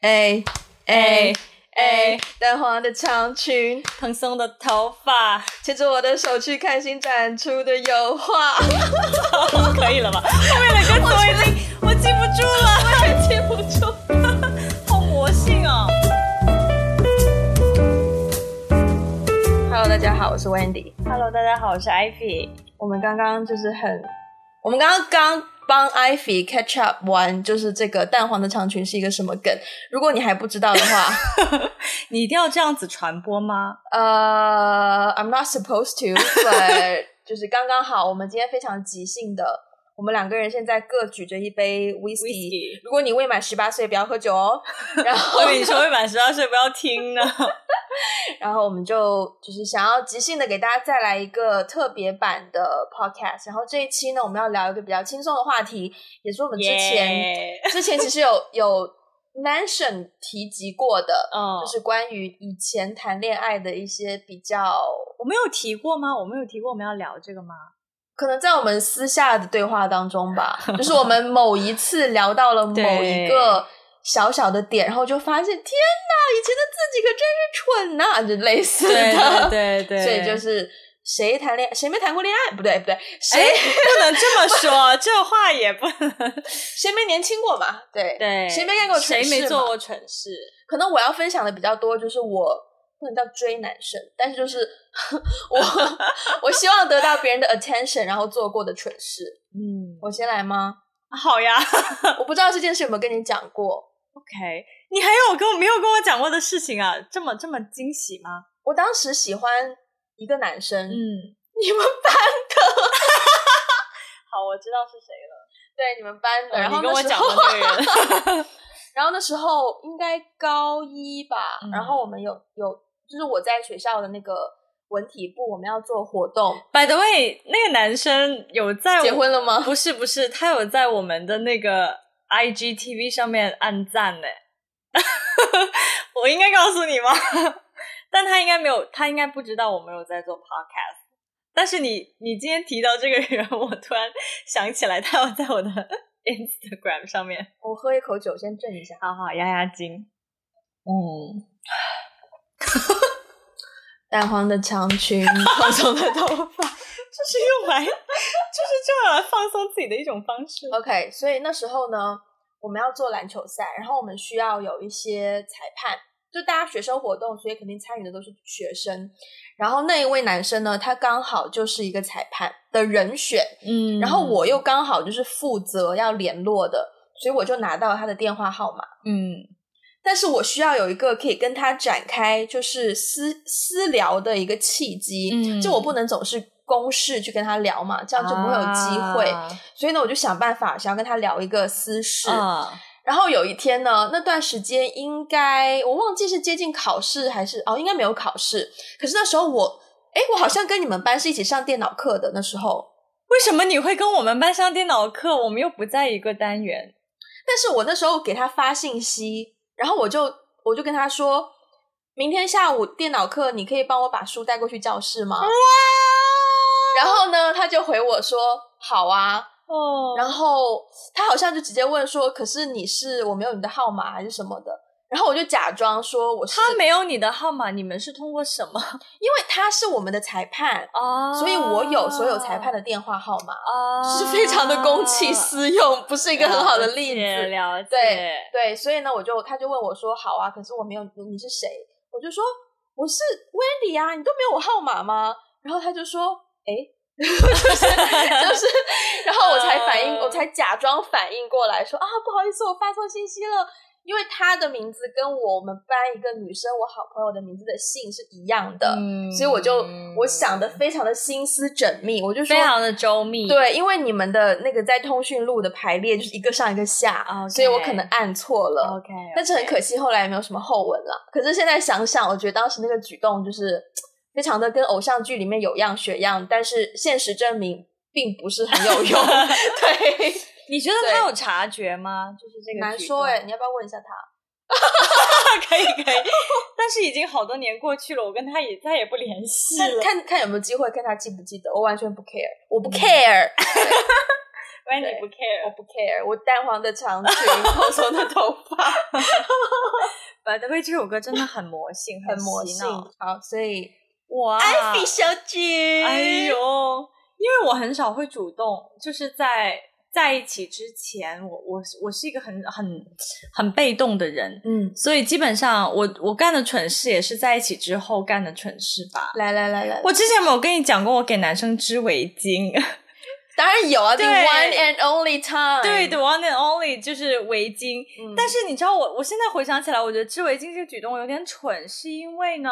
哎哎哎，淡黄的长裙，蓬松的头发，牵着我的手去看新展出的油画，可以了吧？后面的歌词我已经我记不住了，我也记不住，好魔性哦！Hello，大家好，我是 Wendy。Hello，大家好，我是 Ivy。我们刚刚就是很，我们刚刚刚。帮 Ivy catch up 完，就是这个蛋黄的长裙是一个什么梗？如果你还不知道的话，你一定要这样子传播吗？呃、uh,，I'm not supposed to，but 就是刚刚好。我们今天非常即兴的。我们两个人现在各举着一杯 whisky。如果你未满十八岁，不要喝酒哦。然后你说，未满十八岁不要听呢。然后我们就就是想要即兴的给大家再来一个特别版的 podcast。然后这一期呢，我们要聊一个比较轻松的话题，也是我们之前、之前其实有有 mention 提及过的，嗯，就是关于以前谈恋爱的一些比较。我没有提过吗？我没有提过我们要聊这个吗？可能在我们私下的对话当中吧，就是我们某一次聊到了 某一个小小的点，然后就发现，天哪，以前的自己可真是蠢呐、啊，就类似的，对对对，所以就是谁谈恋爱，谁没谈过恋爱？不对不对，谁不能这么说，这话也不能，谁没年轻过嘛？对对，谁没干过蠢事？谁没做过蠢事？可能我要分享的比较多，就是我。不能叫追男生，但是就是 我，我希望得到别人的 attention，然后做过的蠢事。嗯，我先来吗？好呀，我不知道这件事有没有跟你讲过。OK，你还有跟我没有跟我讲过的事情啊？这么这么惊喜吗？我当时喜欢一个男生，嗯，你们班的。好，我知道是谁了。对，你们班的。嗯、然后你跟我讲的那个人。然后那时候应该高一吧，嗯、然后我们有有。就是我在学校的那个文体部，我们要做活动。By the way，那个男生有在结婚了吗？不是，不是，他有在我们的那个 IGTV 上面按赞呢。我应该告诉你吗？但他应该没有，他应该不知道我们有在做 podcast。但是你，你今天提到这个人，我突然想起来，他有在我的 Instagram 上面。我喝一口酒，先震一下，好好压压惊。嗯。淡黄的长裙，蓬松的头发，这是用来，就是这样来放松自己的一种方式。OK，所以那时候呢，我们要做篮球赛，然后我们需要有一些裁判，就大家学生活动，所以肯定参与的都是学生。然后那一位男生呢，他刚好就是一个裁判的人选，嗯，然后我又刚好就是负责要联络的，所以我就拿到他的电话号码，嗯。但是我需要有一个可以跟他展开就是私私聊的一个契机，嗯，就我不能总是公事去跟他聊嘛，这样就不会有机会。啊、所以呢，我就想办法想要跟他聊一个私事。啊、然后有一天呢，那段时间应该我忘记是接近考试还是哦，应该没有考试。可是那时候我，哎，我好像跟你们班是一起上电脑课的。那时候为什么你会跟我们班上电脑课？我们又不在一个单元。但是我那时候给他发信息。然后我就我就跟他说，明天下午电脑课，你可以帮我把书带过去教室吗？哇！然后呢，他就回我说好啊。哦。然后他好像就直接问说，可是你是我没有你的号码还是什么的？然后我就假装说我是。他没有你的号码，你们是通过什么？因为他是我们的裁判哦，所以我有所有裁判的电话号码哦，是非常的公器 私用，不是一个很好的例子。了解。对对，所以呢，我就他就问我说：“好啊，可是我没有你是谁？”我就说：“我是 Wendy 啊，你都没有我号码吗？”然后他就说：“哎，就是就是。”然后我才反应，我才假装反应过来说：“啊，不好意思，我发错信息了。”因为他的名字跟我们班一个女生，我好朋友的名字的姓是一样的，嗯、所以我就我想的非常的心思缜密，我就说非常的周密。对，因为你们的那个在通讯录的排列就是一个上一个下，okay, 所以我可能按错了。OK，, okay. 但是很可惜后来也没有什么后文了。可是现在想想，我觉得当时那个举动就是 非常的跟偶像剧里面有样学样，但是现实证明并不是很有用。对。你觉得他有察觉吗？就是这个难说哎，你要不要问一下他？可以可以，但是已经好多年过去了，我跟他也再也不联系了。看看，有没有机会，看他记不记得。我完全不 care，我不 care。喂，你不 care，我不 care。我淡黄的长裙，蓬松的头发。By the way，这首歌真的很魔性，很魔性。好，所以我，艾菲小姐，哎呦，因为我很少会主动，就是在。在一起之前，我我我是一个很很很被动的人，嗯，所以基本上我我干的蠢事也是在一起之后干的蠢事吧。来来来来，我之前有没有跟你讲过我给男生织围巾？当然有啊，the one and only time，对，the one and only 就是围巾。嗯，但是你知道我我现在回想起来，我觉得织围巾这个举动有点蠢，是因为呢，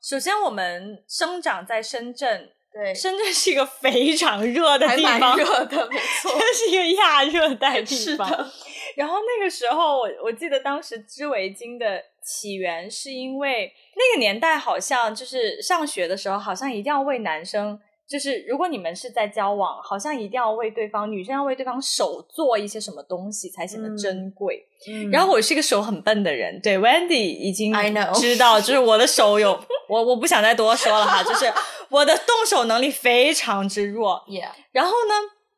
首先我们生长在深圳。对，深圳是一个非常热的地方，还蛮热的，没错，这 是一个亚热带地方。然后那个时候，我我记得当时织围巾的起源是因为那个年代好像就是上学的时候，好像一定要为男生。就是如果你们是在交往，好像一定要为对方，女生要为对方手做一些什么东西才显得珍贵。嗯，然后我是一个手很笨的人，对，Wendy 已经知道，就是我的手有我我不想再多说了哈，就是我的动手能力非常之弱。Yeah. 然后呢，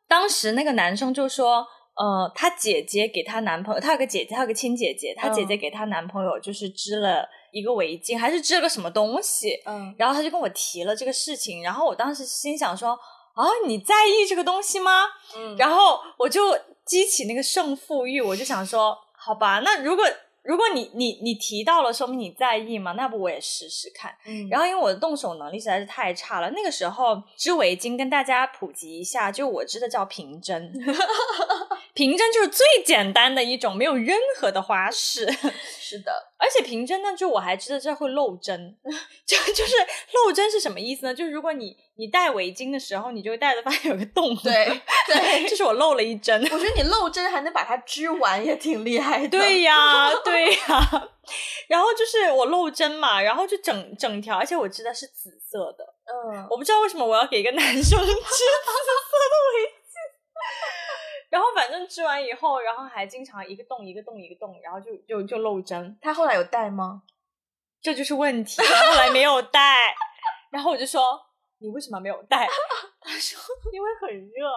当时那个男生就说，呃，他姐姐给他男朋友，他有个姐姐，他有个亲姐姐，她姐姐给他男朋友就是织了。一个围巾，还是织了个什么东西？嗯，然后他就跟我提了这个事情，然后我当时心想说：啊，你在意这个东西吗？嗯，然后我就激起那个胜负欲，我就想说，好吧，那如果。如果你你你提到了，说明你在意嘛？那不我也试试看。嗯，然后因为我的动手能力实在是太差了，那个时候织围巾跟大家普及一下，就我织的叫平针，平针就是最简单的一种，没有任何的花式。是的，而且平针呢，就我还知道这会漏针，就就是漏针是什么意思呢？就是如果你你戴围巾的时候，你就会戴着发现有个洞，对对，就是我漏了一针。我觉得你漏针还能把它织完，也挺厉害的。对呀。对呀、啊，然后就是我漏针嘛，然后就整整条，而且我织的是紫色的，嗯，我不知道为什么我要给一个男生 织紫色的围巾，然后反正织完以后，然后还经常一个洞一个洞一个洞，然后就就就漏针。他后来有带吗？这就是问题，他后来没有带，然后我就说你为什么没有带？他说因为很热。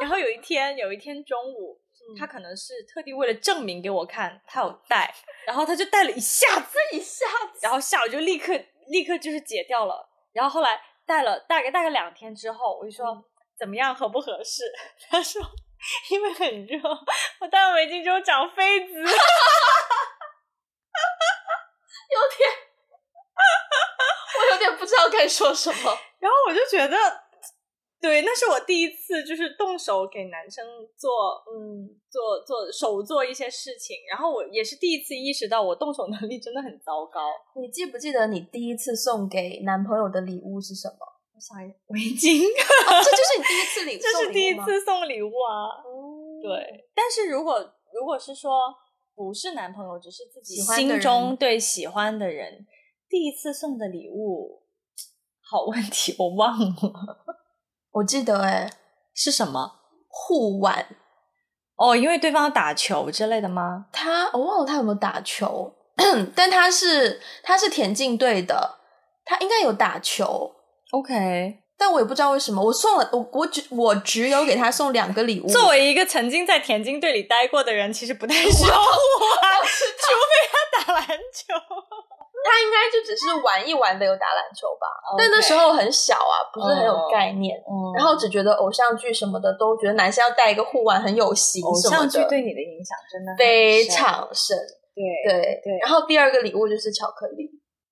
然后有一天有一天中午。他可能是特地为了证明给我看，他有戴，然后他就戴了一下子，一下子，然后下午就立刻立刻就是解掉了，然后后来戴了大概大概两天之后，我就说、嗯、怎么样合不合适？他说因为很热，我戴了围巾之后长痱子，有点，我有点不知道该说什么，然后我就觉得。对，那是我第一次，就是动手给男生做，嗯，做做手做一些事情。然后我也是第一次意识到，我动手能力真的很糟糕。你记不记得你第一次送给男朋友的礼物是什么？我想围巾，哦，这就是你第一次礼物，这是第一次送礼物啊。嗯，对。但是如果如果是说不是男朋友，只是自己心中对喜欢的人，第一次送的礼物，好问题，我忘了。我记得哎，是什么护腕？哦，因为对方打球之类的吗？他我忘了他有没有打球，但他是他是田径队的，他应该有打球。OK，但我也不知道为什么我送了我我只我只有给他送两个礼物。作为一个曾经在田径队里待过的人，其实不太需要护腕，除非他打篮球。他应该就只是玩一玩的，有打篮球吧.但那时候很小啊，不是很有概念。Oh. 然后只觉得偶像剧什么的都觉得男生要带一个护腕很有型什么的。偶像剧对你的影响真的非常深。对对对。对然后第二个礼物就是巧克力。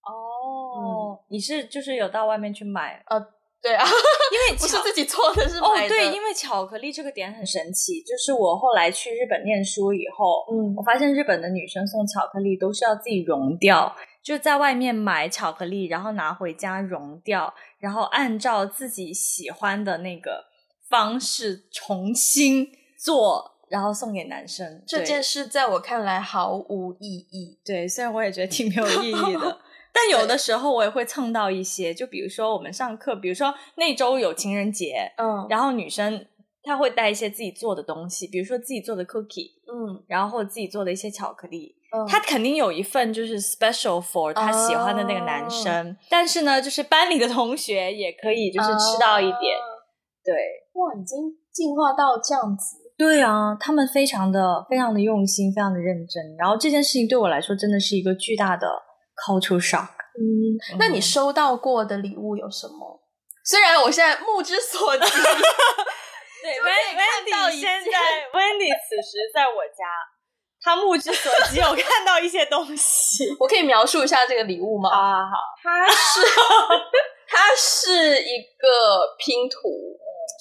哦、oh, 嗯，你是就是有到外面去买？呃，对啊，因为不是自己做的，是买的。哦，oh, 对，因为巧克力这个点很神奇。就是我后来去日本念书以后，嗯，我发现日本的女生送巧克力都是要自己融掉。就在外面买巧克力，然后拿回家融掉，然后按照自己喜欢的那个方式重新做，然后送给男生。这件事在我看来毫无意义。对，虽然我也觉得挺没有意义的，但有的时候我也会蹭到一些。就比如说我们上课，比如说那周有情人节，嗯，然后女生她会带一些自己做的东西，比如说自己做的 cookie，嗯，然后自己做的一些巧克力。嗯、他肯定有一份就是 special for 他喜欢的那个男生，哦、但是呢，就是班里的同学也可以就是吃到一点。哦、对，哇，已经进化到这样子。对啊，他们非常的非常的用心，非常的认真。然后这件事情对我来说真的是一个巨大的 culture shock。嗯，那你收到过的礼物有什么？嗯、虽然我现在目之所及，对，Wendy 现在 Wendy 此时在我家，他目之所及有看到一些东西。我可以描述一下这个礼物吗？啊好好，它是它是一个拼图。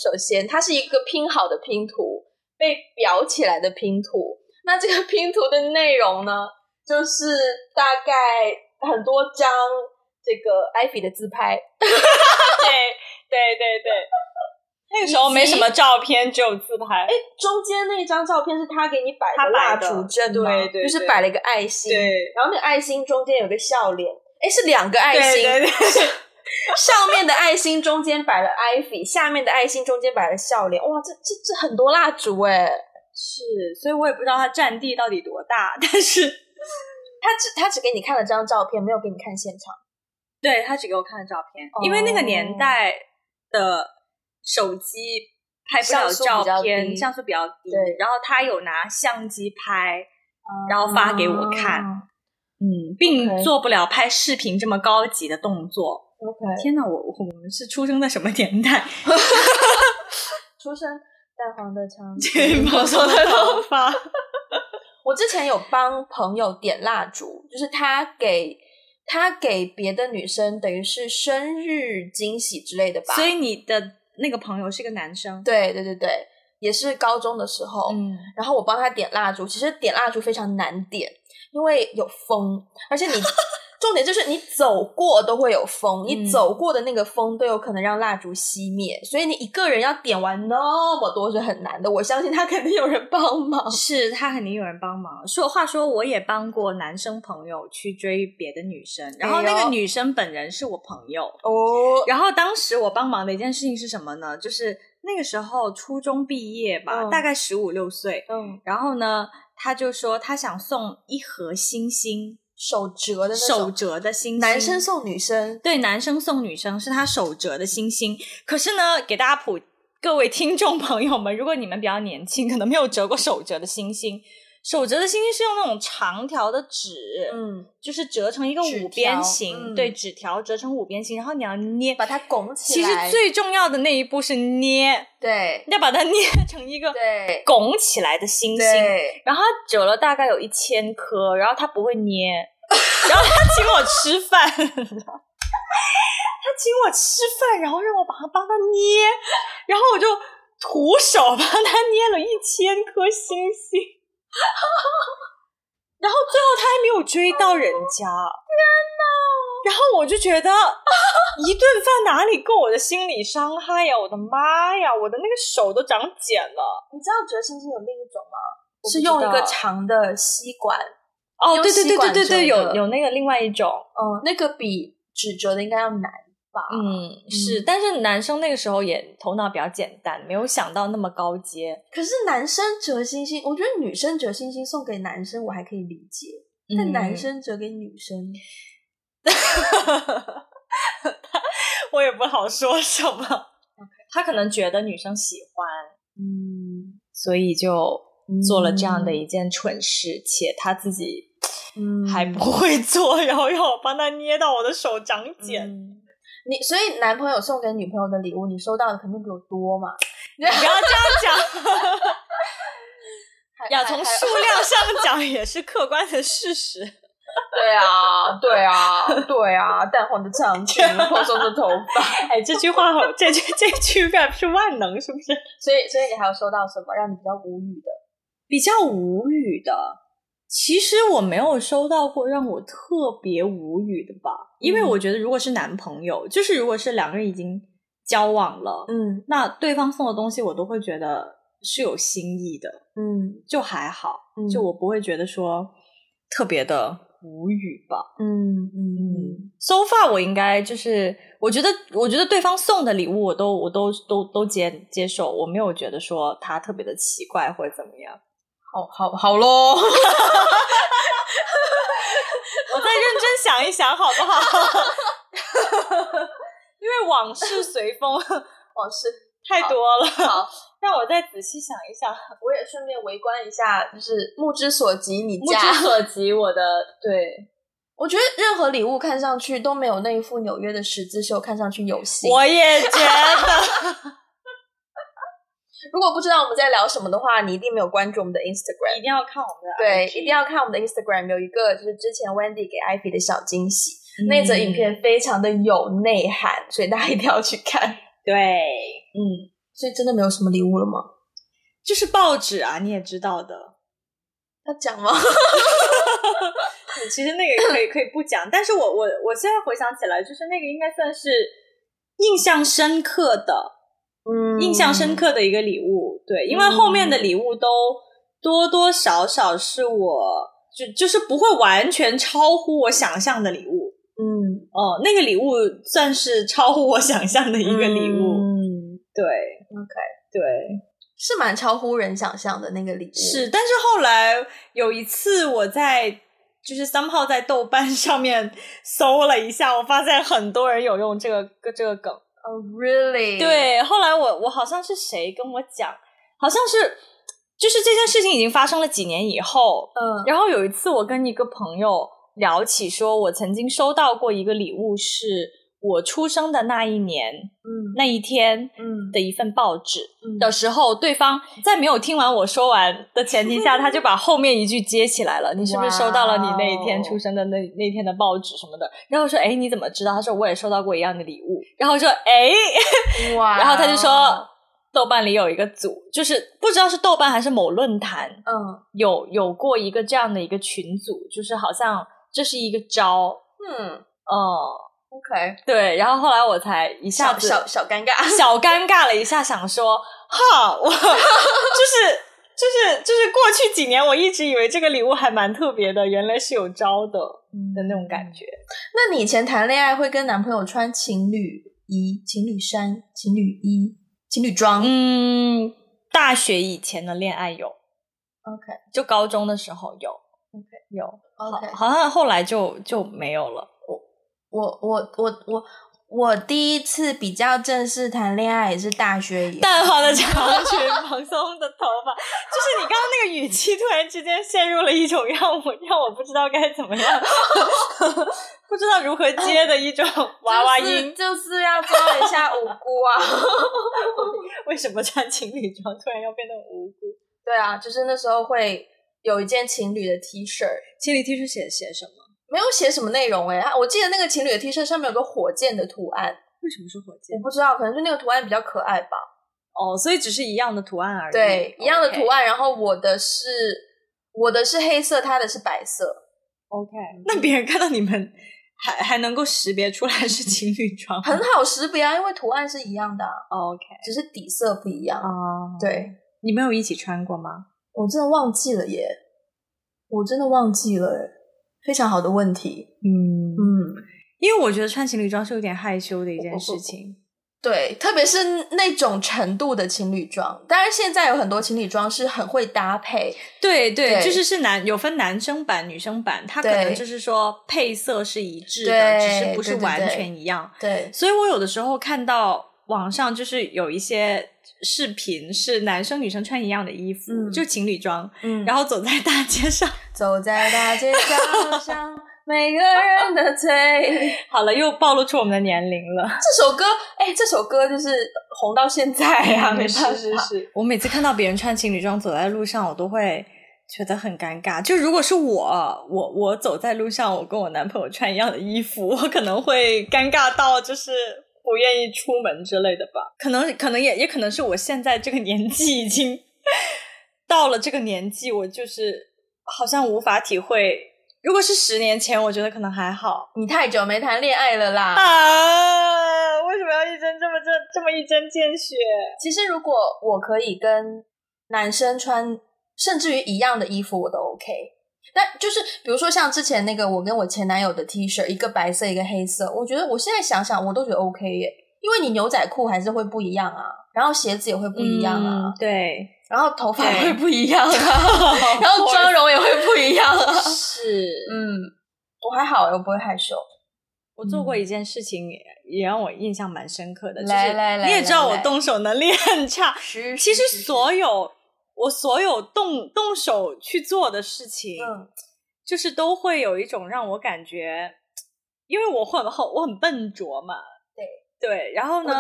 首先，它是一个拼好的拼图。被裱起来的拼图，那这个拼图的内容呢，就是大概很多张这个艾比的自拍。对对对对，那个时候没什么照片，只有自拍。哎，中间那张照片是他给你摆的蜡烛阵，对对，就是摆了一个爱心。对，然后那个爱心中间有个笑脸，哎，是两个爱心。对对对。上面的爱心中间摆了 Ivy，下面的爱心中间摆了笑脸。哇，这这这很多蜡烛哎！是，所以我也不知道它占地到底多大，但是他只他只给你看了这张照片，没有给你看现场。对，他只给我看了照片，哦、因为那个年代的手机拍不了照片，像素比较低，对，然后他有拿相机拍，然后发给我看，嗯，并做不了拍视频这么高级的动作。Okay. 天哪，我我们是出生在什么年代？出生淡黄的长发，毛色的头发。我之前有帮朋友点蜡烛，就是他给他给别的女生，等于是生日惊喜之类的吧。所以你的那个朋友是个男生？对对对对，也是高中的时候。嗯，然后我帮他点蜡烛，其实点蜡烛非常难点，因为有风，而且你。重点就是你走过都会有风，嗯、你走过的那个风都有可能让蜡烛熄灭，所以你一个人要点完那么多是很难的。我相信他肯定有人帮忙，是他肯定有人帮忙。说话说，我也帮过男生朋友去追别的女生，然后那个女生本人是我朋友哦。然后当时我帮忙的一件事情是什么呢？就是那个时候初中毕业吧，嗯、大概十五六岁，嗯，然后呢，他就说他想送一盒星星。手折的手折的星星，男生送女生，对，男生送女生是他手折的星星。可是呢，给大家普各位听众朋友们，如果你们比较年轻，可能没有折过手折的星星。手折的星星是用那种长条的纸，嗯，就是折成一个五边形，嗯、对，纸条折成五边形，然后你要捏，把它拱起来。其实最重要的那一步是捏，对，要把它捏成一个对。拱起来的星星。对，然后它折了大概有一千颗，然后它不会捏，然后他请我吃饭，他请我吃饭，然后让我把它帮他捏，然后我就徒手帮他捏了一千颗星星。然后最后他还没有追到人家，天哪！然后我就觉得一顿饭哪里够我的心理伤害呀！我的妈呀！我的那个手都长茧了。你知道折星星有另一种吗？是用一个长的吸管。哦，对对对对对对，有有那个另外一种。嗯，那个比纸折的应该要难吧。嗯，是，但是男生那个时候也头脑比较简单，没有想到那么高阶。可是男生折星星，我觉得女生折星星送给男生我还可以理解，嗯、但男生折给女生，我也不好说什么。他可能觉得女生喜欢，嗯，所以就做了这样的一件蠢事，嗯、且他自己嗯还不会做，然后要我帮他捏到我的手长茧。嗯你所以男朋友送给女朋友的礼物，你收到的肯定比我多嘛？你不要这样讲，要从数量上讲也是客观的事实。对啊，对啊，对啊，淡黄的长裙，蓬松的头发。哎，这句话好，这句这句 rap 是万能，是不是？所以，所以你还有收到什么让你比较无语的？比较无语的。其实我没有收到过让我特别无语的吧，因为我觉得如果是男朋友，嗯、就是如果是两个人已经交往了，嗯，那对方送的东西我都会觉得是有心意的，嗯，就还好，嗯、就我不会觉得说特别的无语吧，嗯嗯嗯。So far 我应该就是，我觉得我觉得对方送的礼物我都我都都都接接受，我没有觉得说他特别的奇怪或者怎么样。好好好喽，我再认真想一想，好不好？因为往事随风，往事太多了。好，让我再仔细想一想。我也顺便围观一下，就是目之所及，你目之所及，我的对，我觉得任何礼物看上去都没有那一副纽约的十字绣看上去有型。我也觉得。如果不知道我们在聊什么的话，你一定没有关注我们的 Instagram，一定要看我们的对，一定要看我们的 Instagram，有一个就是之前 Wendy 给 Ivy 的小惊喜，嗯、那则影片非常的有内涵，所以大家一定要去看。对，嗯，所以真的没有什么礼物了吗？就是报纸啊，你也知道的，要讲吗？其实那个可以可以不讲，但是我我我现在回想起来，就是那个应该算是印象深刻的。嗯，印象深刻的一个礼物，对，因为后面的礼物都多多少少是我就就是不会完全超乎我想象的礼物，嗯，哦，那个礼物算是超乎我想象的一个礼物，嗯，对，OK，对，是蛮超乎人想象的那个礼物，是，但是后来有一次我在就是 somehow 在豆瓣上面搜了一下，我发现很多人有用这个这个梗。Oh, really? 对，后来我我好像是谁跟我讲，好像是就是这件事情已经发生了几年以后，嗯，然后有一次我跟一个朋友聊起，说我曾经收到过一个礼物是。我出生的那一年，嗯，那一天，嗯的一份报纸的时候，对方在没有听完我说完的前提下，他就把后面一句接起来了。你是不是收到了你那一天出生的那那天的报纸什么的？然后说，哎，你怎么知道？他说我也收到过一样的礼物。然后说，哎，哇！然后他就说，豆瓣里有一个组，就是不知道是豆瓣还是某论坛，嗯，有有过一个这样的一个群组，就是好像这是一个招，嗯，哦。OK，对，然后后来我才一下子小小，小尴尬，小尴尬了一下，想说哈，我 就是就是就是过去几年，我一直以为这个礼物还蛮特别的，原来是有招的、嗯、的那种感觉。那你以前谈恋爱会跟男朋友穿情侣衣、情侣衫、情侣衣、情侣装？嗯，大学以前的恋爱有，OK，就高中的时候有，OK，有，OK，好，好像后来就就没有了。我我我我我第一次比较正式谈恋爱也是大学以后，淡黄的长裙，蓬松的头发，就是你刚刚那个语气，突然之间陷入了一种让我让我不知道该怎么样，不知道如何接的一种娃娃音，就是、就是要装一下无辜啊！为什么穿情侣装突然要变得无辜？对啊，就是那时候会有一件情侣的 T 恤，情侣 T 恤写写什么？没有写什么内容哎、欸，我记得那个情侣的 T 恤上面有个火箭的图案，为什么是火箭？我不知道，可能就那个图案比较可爱吧。哦，所以只是一样的图案而已。对，一样的图案。然后我的是我的是黑色，他的是白色。OK，那别人看到你们 还还能够识别出来是情侣装，很好识别啊，因为图案是一样的、啊。OK，只是底色不一样。哦、uh，对，你们有一起穿过吗？我真的忘记了耶，我真的忘记了耶。非常好的问题，嗯嗯，因为我觉得穿情侣装是有点害羞的一件事情，对，特别是那种程度的情侣装。当然，现在有很多情侣装是很会搭配，对对，对，就是是男有分男生版、女生版，它可能就是说配色是一致的，只是不是完全一样。对，对，对，所以我有的时候看到网上就是有一些视频是男生女生穿一样的衣服，嗯、就情侣装，嗯，然后走在大街上。走在大街小巷，每个人的嘴。好了，又暴露出我们的年龄了。这首歌，哎，这首歌就是红到现在啊！没办法，是是是。我每次看到别人穿情侣装走在路上，我都会觉得很尴尬。就如果是我，我我走在路上，我跟我男朋友穿一样的衣服，我可能会尴尬到就是不愿意出门之类的吧。可能可能也也可能是我现在这个年纪已经到了这个年纪，我就是。好像无法体会，如果是十年前，我觉得可能还好。你太久没谈恋爱了啦！啊，为什么要一针这么这这么一针见血？其实如果我可以跟男生穿，甚至于一样的衣服，我都 OK。但就是比如说像之前那个我跟我前男友的 T 恤，一个白色，一个黑色，我觉得我现在想想，我都觉得 OK 耶，因为你牛仔裤还是会不一样啊，然后鞋子也会不一样啊，嗯、对。然后头发也会不一样啊，然后妆容也会不一样啊。是，嗯，我还好，我不会害羞。我做过一件事情也，也也让我印象蛮深刻的，来来来，就是你也知道我动手能力很差。其实所有我所有动动手去做的事情，嗯，就是都会有一种让我感觉，因为我很很我很笨拙嘛，对。对，然后呢，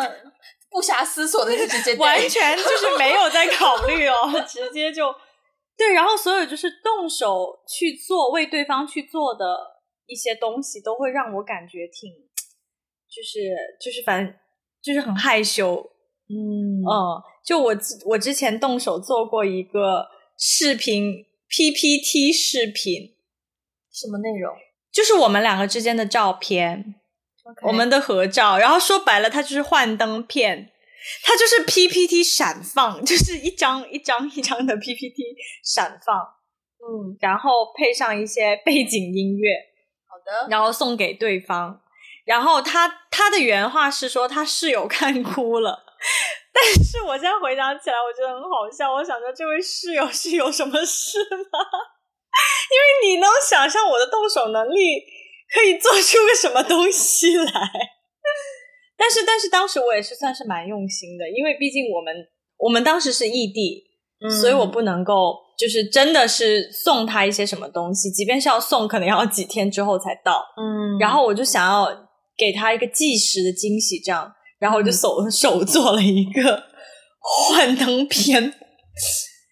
不暇思索的就直接 完全就是没有在考虑哦，直接就对，然后所有就是动手去做为对方去做的。一些东西都会让我感觉挺，就是就是反正就是很害羞，嗯嗯，就我我之前动手做过一个视频 PPT 视频，什么内容？就是我们两个之间的照片，Okay. 我们的合照，然后说白了，它就是幻灯片，它就是 PPT 闪放，就是一张一张一张的 PPT 闪放，嗯，然后配上一些背景音乐。好的然后送给对方，然后他他的原话是说他室友看哭了，但是我现在回想起来，我觉得很好笑。我想着，这位室友是有什么事吗？因为你能想象我的动手能力可以做出个什么东西来？但是，但是当时我也是算是蛮用心的，因为毕竟我们我们当时是异地，嗯，所以我不能够。就是真的是送他一些什么东西，即便是要送，可能要几天之后才到。嗯，然后我就想要给他一个即时的惊喜，这样，然后我就手、嗯、手做了一个 幻灯片，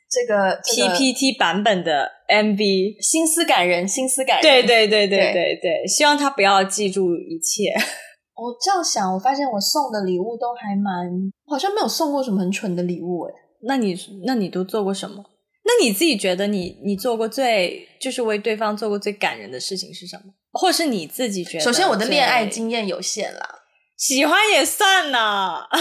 这个 PPT 版本的 MV，心思感人，心思感人。对对对对对对，希望他不要记住一切。我这样想，我发现我送的礼物都还蛮，好像没有送过什么很蠢的礼物诶。那你那你都做过什么？那你自己觉得你你做过最就是为对方做过最感人的事情是什么？或者是你自己觉得？首先，我的恋爱经验有限啦，喜欢也算呐。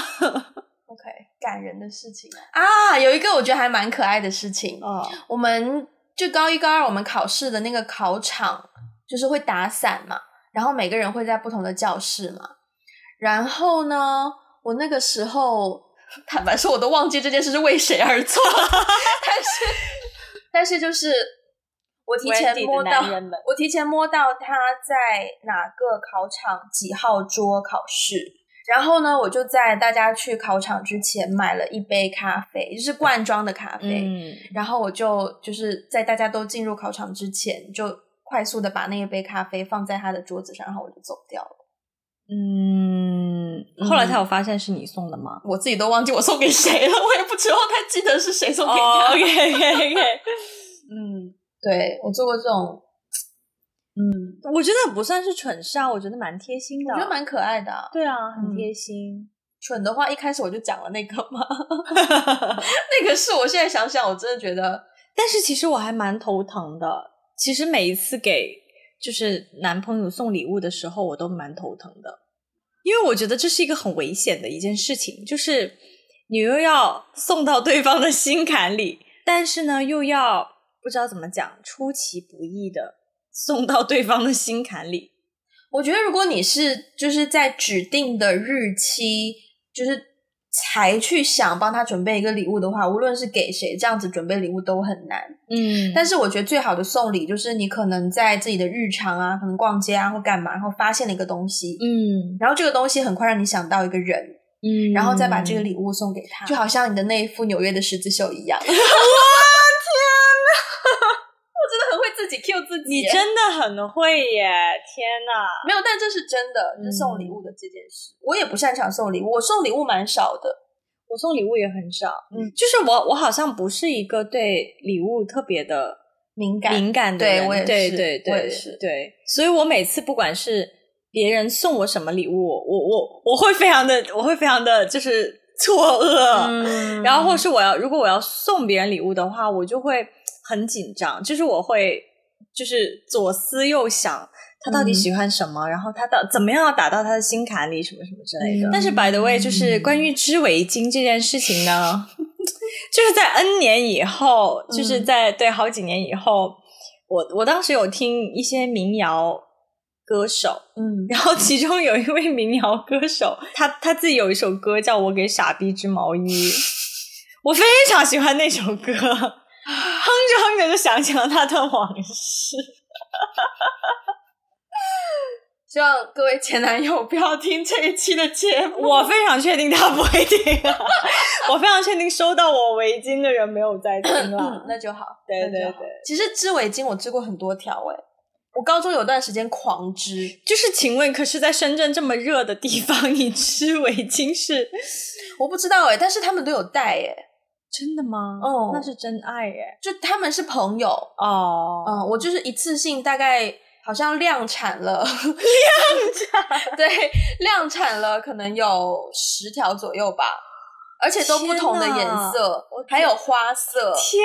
OK，感人的事情啊，有一个我觉得还蛮可爱的事情。哦，我们就高一高二我们考试的那个考场，就是会打伞嘛，然后每个人会在不同的教室嘛。然后呢，我那个时候。坦白说，我都忘记这件事是为谁而做，但是，但是就是我提前摸到，我提前摸到他在哪个考场几号桌考试，然后呢，我就在大家去考场之前买了一杯咖啡，就是罐装的咖啡，嗯，然后我就就是在大家都进入考场之前，就快速的把那一杯咖啡放在他的桌子上，然后我就走掉了，嗯。后来才有发现是你送的吗？我自己都忘记我送给谁了，我也不知道他记得是谁送给他。Oh, OK OK OK，嗯，对，我做过这种，嗯，我觉得不算是蠢事啊，我觉得蛮贴心的，我觉得蛮可爱的。对啊，很贴心。嗯。蠢的话，一开始我就讲了那个嘛，那个是我现在想想，我真的觉得，但是其实我还蛮头疼的。其实每一次给就是男朋友送礼物的时候，我都蛮头疼的。因为我觉得这是一个很危险的一件事情，就是你又要送到对方的心坎里，但是呢，又要不知道怎么讲，出其不意的送到对方的心坎里。我觉得，如果你是就是在指定的日期，就是。才去想帮他准备一个礼物的话，无论是给谁，这样子准备礼物都很难。嗯，但是我觉得最好的送礼就是你可能在自己的日常啊，可能逛街啊或干嘛，然后发现了一个东西，嗯，然后这个东西很快让你想到一个人，嗯，然后再把这个礼物送给他，就好像你的那一副纽约的十字绣一样。哇，天哪！我真的很会你真的很会耶！天哪，没有，但这是真的，就是送礼物的这件事，嗯，我也不擅长送礼物，我送礼物蛮少的。我送礼物也很少，嗯，就是我我好像不是一个对礼物特别的敏感。敏感的人，对，我也是，对对对，我也是，对，所以我每次不管是别人送我什么礼物，我我我会非常的，我会非常的就是错愕，嗯，然后或是我要如果我要送别人礼物的话，我就会很紧张，就是我会就是左思右想。他到底喜欢什么？嗯、然后他到怎么样要打到他的心坎里，什么什么之类的。嗯、但是，by the way，就是关于织围巾这件事情呢，嗯、就是在 N 年以后，就是在、嗯、对好几年以后，我我当时有听一些民谣歌手，嗯，然后其中有一位民谣歌手，他他自己有一首歌叫我给傻逼织毛衣，我非常喜欢那首歌，哼着就想起了他的往事。希望各位前男友不要听这一期的节目。我非常确定他不会听啊！我非常确定收到我围巾的人没有在听 那就好。对对对，其实织围巾我织过很多条诶。我高中有段时间狂织，就是请问，可是在深圳这么热的地方，你织围巾是？我不知道诶，但是他们都有带诶。真的吗？哦，那是真爱耶。就他们是朋友哦。嗯，我就是一次性大概。好像量产了，量产 对，量产了，可能有十条左右吧，而且都不同的颜色，还有花色。天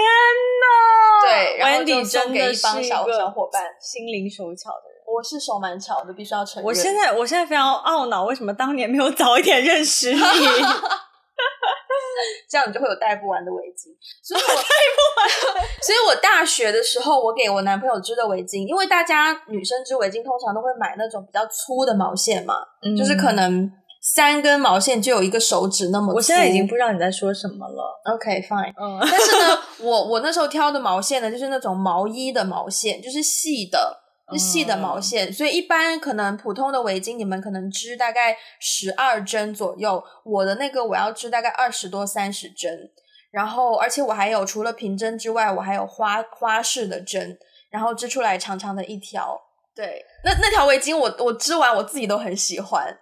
哪！对，然后就送给一帮小小伙伴，心灵手巧的人。我是手蛮巧的，必须要承认。我现在，我现在非常懊恼，为什么当年没有早一点认识你？这样你就会有戴不完的围巾，所以我戴不完。所以我大学的时候，我给我男朋友织的围巾，因为大家女生织围巾通常都会买那种比较粗的毛线嘛，嗯、就是可能三根毛线就有一个手指那么粗。我现在已经不知道你在说什么了。OK fine，嗯，但是呢，我 我那时候挑的毛线呢，就是那种毛衣的毛线，就是细的。是细的毛线，所以一般可能普通的围巾，你们可能织大概十二针左右。我的那个我要织大概二十多三十针，然后而且我还有除了平针之外，我还有花花式的针，然后织出来长长的一条。对，那那条围巾我我织完我自己都很喜欢。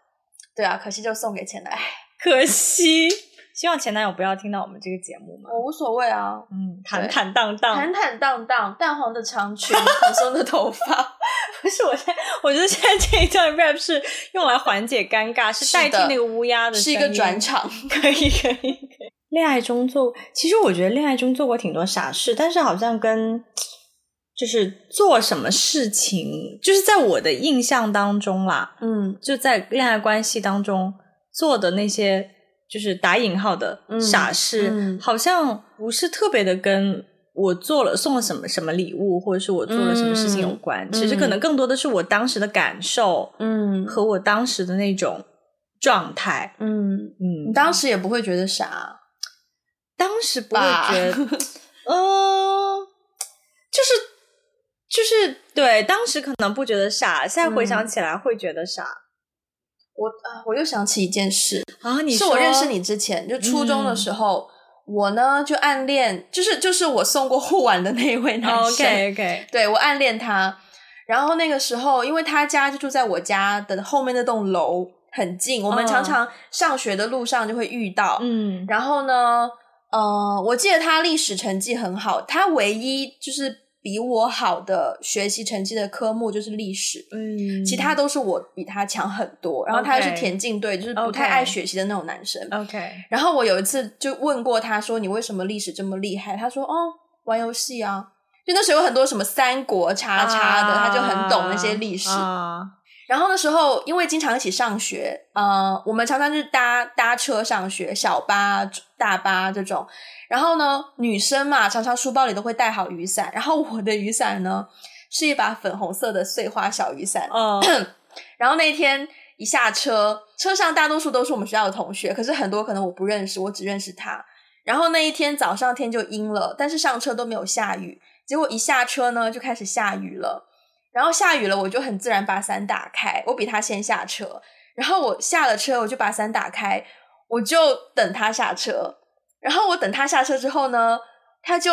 对啊，可惜就送给前男友，可惜。希望前男友不要听到我们这个节目嘛。我无所谓啊，嗯，坦坦荡荡，坦坦荡荡，淡黄的长裙，蓬松的头发。不是，我现在我觉得现在这一段 rap 是用来缓解尴尬，是代替那个乌鸦的声音，是一个转场，可以可以可以。恋爱中做，其实我觉得恋爱中做过挺多傻事，但是好像跟 就是做什么事情，就是在我的印象当中啦，嗯，就在恋爱关系当中做的那些。就是打引号的傻事，嗯嗯、好像不是特别的跟我做了送了什么什么礼物，或者是我做了什么事情有关。嗯、其实可能更多的是我当时的感受，嗯，和我当时的那种状态，嗯嗯。你当时也不会觉得傻，当时不会觉得，呃，就是就是对，当时可能不觉得傻，现在回想起来会觉得傻。嗯我啊，我又想起一件事啊，你是我认识你之前，就初中的时候，嗯、我呢就暗恋，就是就是我送过护腕的那一位男生。OK OK，对，我暗恋他，然后那个时候，因为他家就住在我家的后面那栋楼很近，我们常常上学的路上就会遇到。嗯，然后呢，呃，我记得他历史成绩很好，他唯一就是。比我好的学习成绩的科目就是历史，嗯，其他都是我比他强很多。然后他又是田径队，就是不太爱学习的那种男生。OK。然后我有一次就问过他说：“你为什么历史这么厉害？”他说：“哦，玩游戏啊。”就那时候有很多什么三国叉叉的，他就很懂那些历史。然后那时候因为经常一起上学，呃，我们常常就是搭搭车上学，小巴、大巴这种。然后呢，女生嘛，常常书包里都会带好雨伞。然后我的雨伞呢，是一把粉红色的碎花小雨伞。嗯。然后那天一下车，车上大多数都是我们学校的同学，可是很多可能我不认识，我只认识他。然后那一天早上天就阴了，但是上车都没有下雨。结果一下车呢，就开始下雨了。然后下雨了，我就很自然把伞打开。我比他先下车，然后我下了车，我就把伞打开，我就等他下车。然后我等他下车之后呢，他就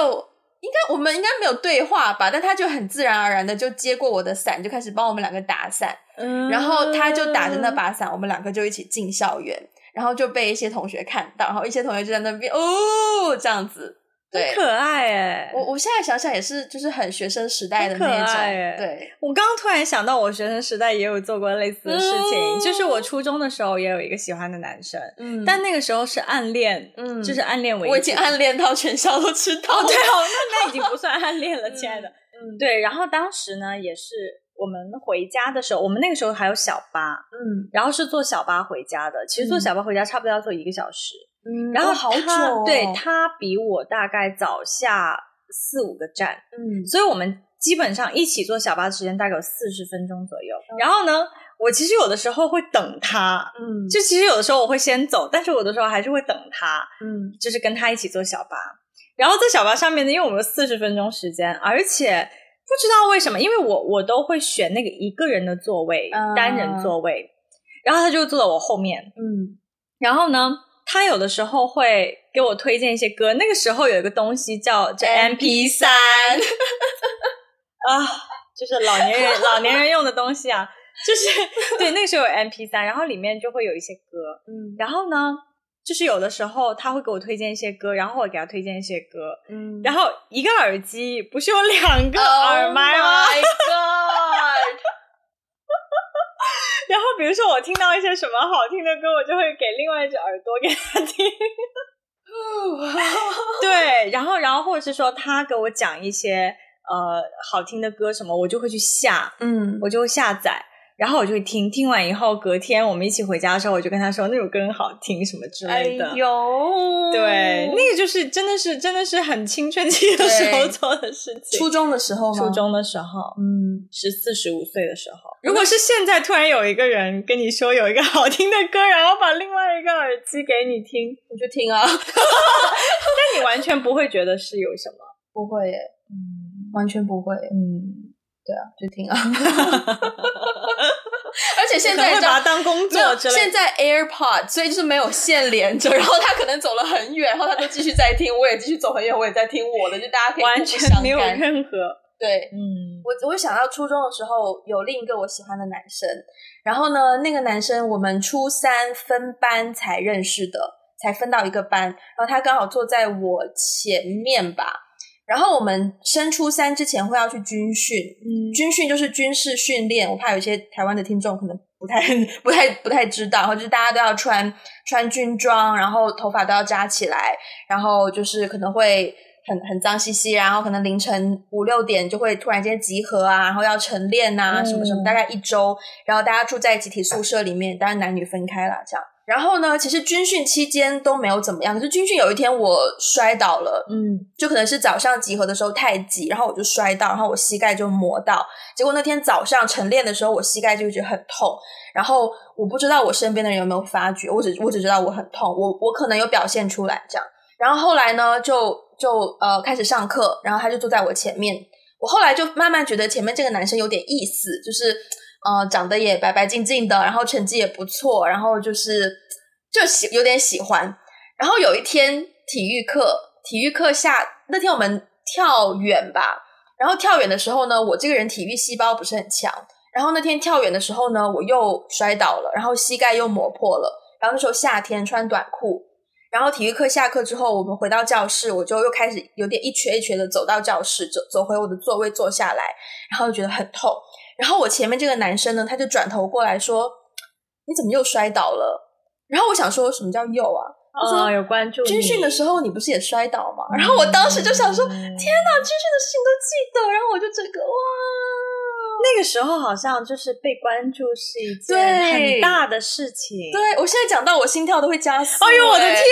应该我们应该没有对话吧，但他就很自然而然的就接过我的伞，就开始帮我们两个打伞。嗯，然后他就打着那把伞，我们两个就一起进校园，然后就被一些同学看到，然后一些同学就在那边哦这样子。对，很可爱诶，我我现在想想也是，就是很学生时代的那种。可爱诶，对，我刚刚突然想到，我学生时代也有做过类似的事情，嗯、就是我初中的时候也有一个喜欢的男生，嗯，但那个时候是暗恋，嗯，就是暗恋为主。我已经暗恋到全校都知道。哦，对哦，那那已经不算暗恋了，亲爱的。嗯，对。然后当时呢，也是我们回家的时候，我们那个时候还有小巴，嗯，然后是坐小巴回家的。其实坐小巴回家差不多要坐一个小时。嗯，然后他好久哦，对，他比我大概早下四五个站，嗯，所以我们基本上一起坐小巴的时间大概有四十分钟左右。嗯，然后呢，我其实有的时候会等他，嗯，就其实有的时候我会先走，但是有的时候还是会等他，嗯，就是跟他一起坐小巴。然后在小巴上面呢，因为我们有四十分钟时间，而且不不知道为什么，因为我我都会选那个一个人的座位，嗯、单人座位，然后他就坐在我后面，嗯，然后呢，他有的时候会给我推荐一些歌，那个时候有一个东西叫叫 M P 三 啊，就是老年人老年人用的东西啊，就是对，那个时候有 M P 三然后里面就会有一些歌，嗯，然后呢。就是有的时候他会给我推荐一些歌，然后我给他推荐一些歌，嗯，然后一个耳机不是有两个耳麦吗？Oh 然后比如说我听到一些什么好听的歌，我就会给另外一只耳朵给他听。对，然后然后或者是说他给我讲一些呃好听的歌什么，我就会去下，嗯，我就会下载。然后我就听，听完以后，隔天我们一起回家的时候，我就跟他说那首歌很好听，什么之类的。哎呦，对，那个就是真的是真的是很青春期的时候做的事情。初中的时候吗？初中的时候，嗯，十四十五岁的时候。如果是现在突然有一个人跟你说有一个好听的歌，然后把另外一个耳机给你听，你就听啊。但你完全不会觉得是有什么？不会耶，嗯，完全不会，嗯。对啊，就听啊，而且现在会把它当工作。现在 AirPod，所以就是没有线连着，然后他可能走了很远，然后他都继续在听，我也继续走很远，我也在听我的，就大家可以完全没有任何对，嗯，我我想到初中的时候有另一个我喜欢的男生，然后呢，那个男生我们初三分班才认识的，才分到一个班，然后他刚好坐在我前面吧。然后我们升初三之前会要去军训，嗯，军训就是军事训练。我怕有些台湾的听众可能不太、不太、不太知道，然后就是大家都要穿穿军装，然后头发都要扎起来，然后就是可能会很很脏兮兮，然后可能凌晨五六点就会突然间集合啊，然后要晨练啊，嗯、什么什么，大概一周，然后大家住在集体宿舍里面，当然男女分开了，这样。然后呢，其实军训期间都没有怎么样。可是军训有一天我摔倒了，嗯，就可能是早上集合的时候太挤，然后我就摔倒，然后我膝盖就磨到。结果那天早上晨练的时候，我膝盖就觉得很痛。然后我不知道我身边的人有没有发觉，我只我只知道我很痛，我我可能有表现出来这样。然后后来呢，就就呃开始上课，然后他就坐在我前面。我后来就慢慢觉得前面这个男生有点意思，就是。呃，长得也白白净净的，然后成绩也不错，然后就是就喜有点喜欢。然后有一天体育课，体育课下那天我们跳远吧，然后跳远的时候呢，我这个人体育细胞不是很强，然后那天跳远的时候呢，我又摔倒了，然后膝盖又磨破了。然后那时候夏天穿短裤，然后体育课下课之后，我们回到教室，我就又开始有点一瘸一瘸的走到教室，走走回我的座位坐下来，然后就觉得很痛。然后我前面这个男生呢，他就转头过来说：“你怎么又摔倒了？”然后我想说什么叫又啊？他说：“哦、有关注你。军训的时候你不是也摔倒吗？”嗯、然后我当时就想说：“天哪，军训的事情都记得。”然后我就整个哇，那个时候好像就是被关注是一件很大的事情。对，我现在讲到我心跳都会加速。哎呦我的天哪！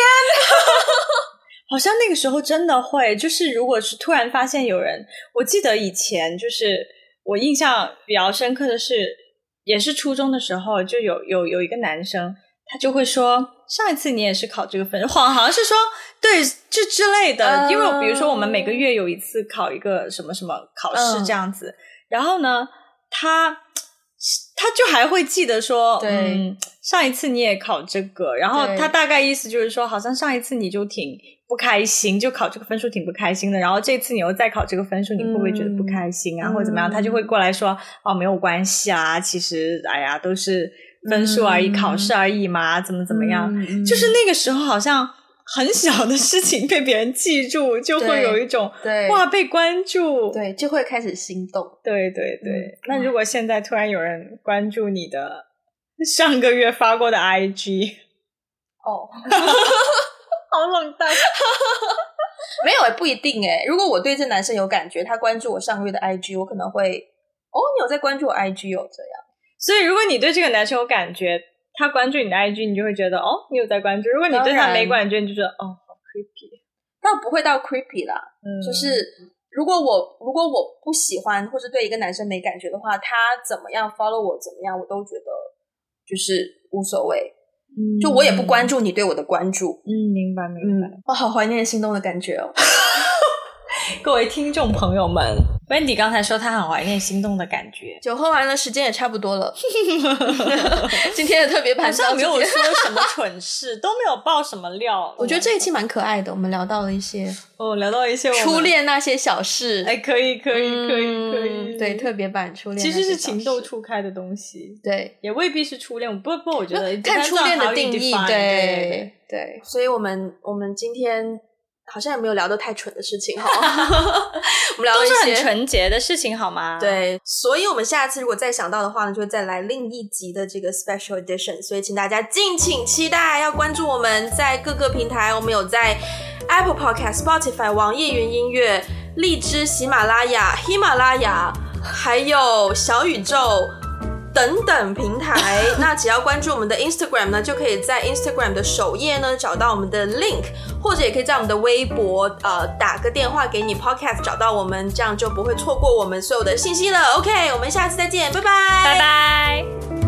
好像那个时候真的会，就是如果是突然发现有人，我记得以前就是。我印象比较深刻的是，也是初中的时候，就有有有一个男生，他就会说：“上一次你也是考这个分数，好像是说对，这之类的。Uh, 因为比如说我们每个月有一次考一个什么什么考试这样子，uh, 然后呢，他他就还会记得说，嗯，上一次你也考这个，然后他大概意思就是说，好像上一次你就挺。”不开心，就考这个分数挺不开心的。然后这次你又再考这个分数，你会不会觉得不开心啊，嗯、或者怎么样？他就会过来说：“哦，没有关系啊，其实哎呀，都是分数而已，嗯、考试而已嘛，怎么怎么样？”嗯、就是那个时候，好像很小的事情被别人记住，就会有一种对哇被关注，对，就会开始心动。对对对。嗯、那如果现在突然有人关注你的上个月发过的 IG，哦。好冷淡，没有也不一定诶。如果我对这男生有感觉，他关注我上个月的 IG，我可能会哦，你有在关注我 IG 有这样。所以如果你对这个男生有感觉，他关注你的 IG，你就会觉得哦，你有在关注。如果你对他没感觉，你就觉得哦，好 creepy。倒不会到 creepy 啦，嗯，就是如果我如果我不喜欢或是对一个男生没感觉的话，他怎么样 follow 我怎么样，我都觉得就是无所谓。就我也不关注你对我的关注，嗯，明白明白。我、好怀念心动的感觉哦，各位听众朋友们，Wendy 刚才说她很怀念心动的感觉，酒喝完了，时间也差不多了。今天的特别版 好像没有说什么蠢事，都没有爆什么料。我觉得这一期蛮可爱的，我们聊到了一些哦，聊到一些初恋那些小事。哎，可以，可以，可以，可以。对，特别版初恋其实是情窦初开的东西，对，也未必是初恋。不不，我觉得看初恋的定义，对对。所以我们我们今天。好像也没有聊得太蠢的事情哈，我们聊的都是很纯洁的事情好吗？对，所以我们下次如果再想到的话呢，就会再来另一集的这个 special edition。所以请大家敬请期待，要关注我们在各个平台，我们有在 Apple Podcast、Spotify、网易云音乐、荔枝、喜马拉雅、喜马拉雅，还有小宇宙。等等平台，那只要关注我们的 Instagram 呢，就可以在 Instagram 的首页呢找到我们的 link，或者也可以在我们的微博呃打个电话给你 Podcast 找到我们，这样就不会错过我们所有的信息了。OK，我们下次再见，拜拜，拜拜。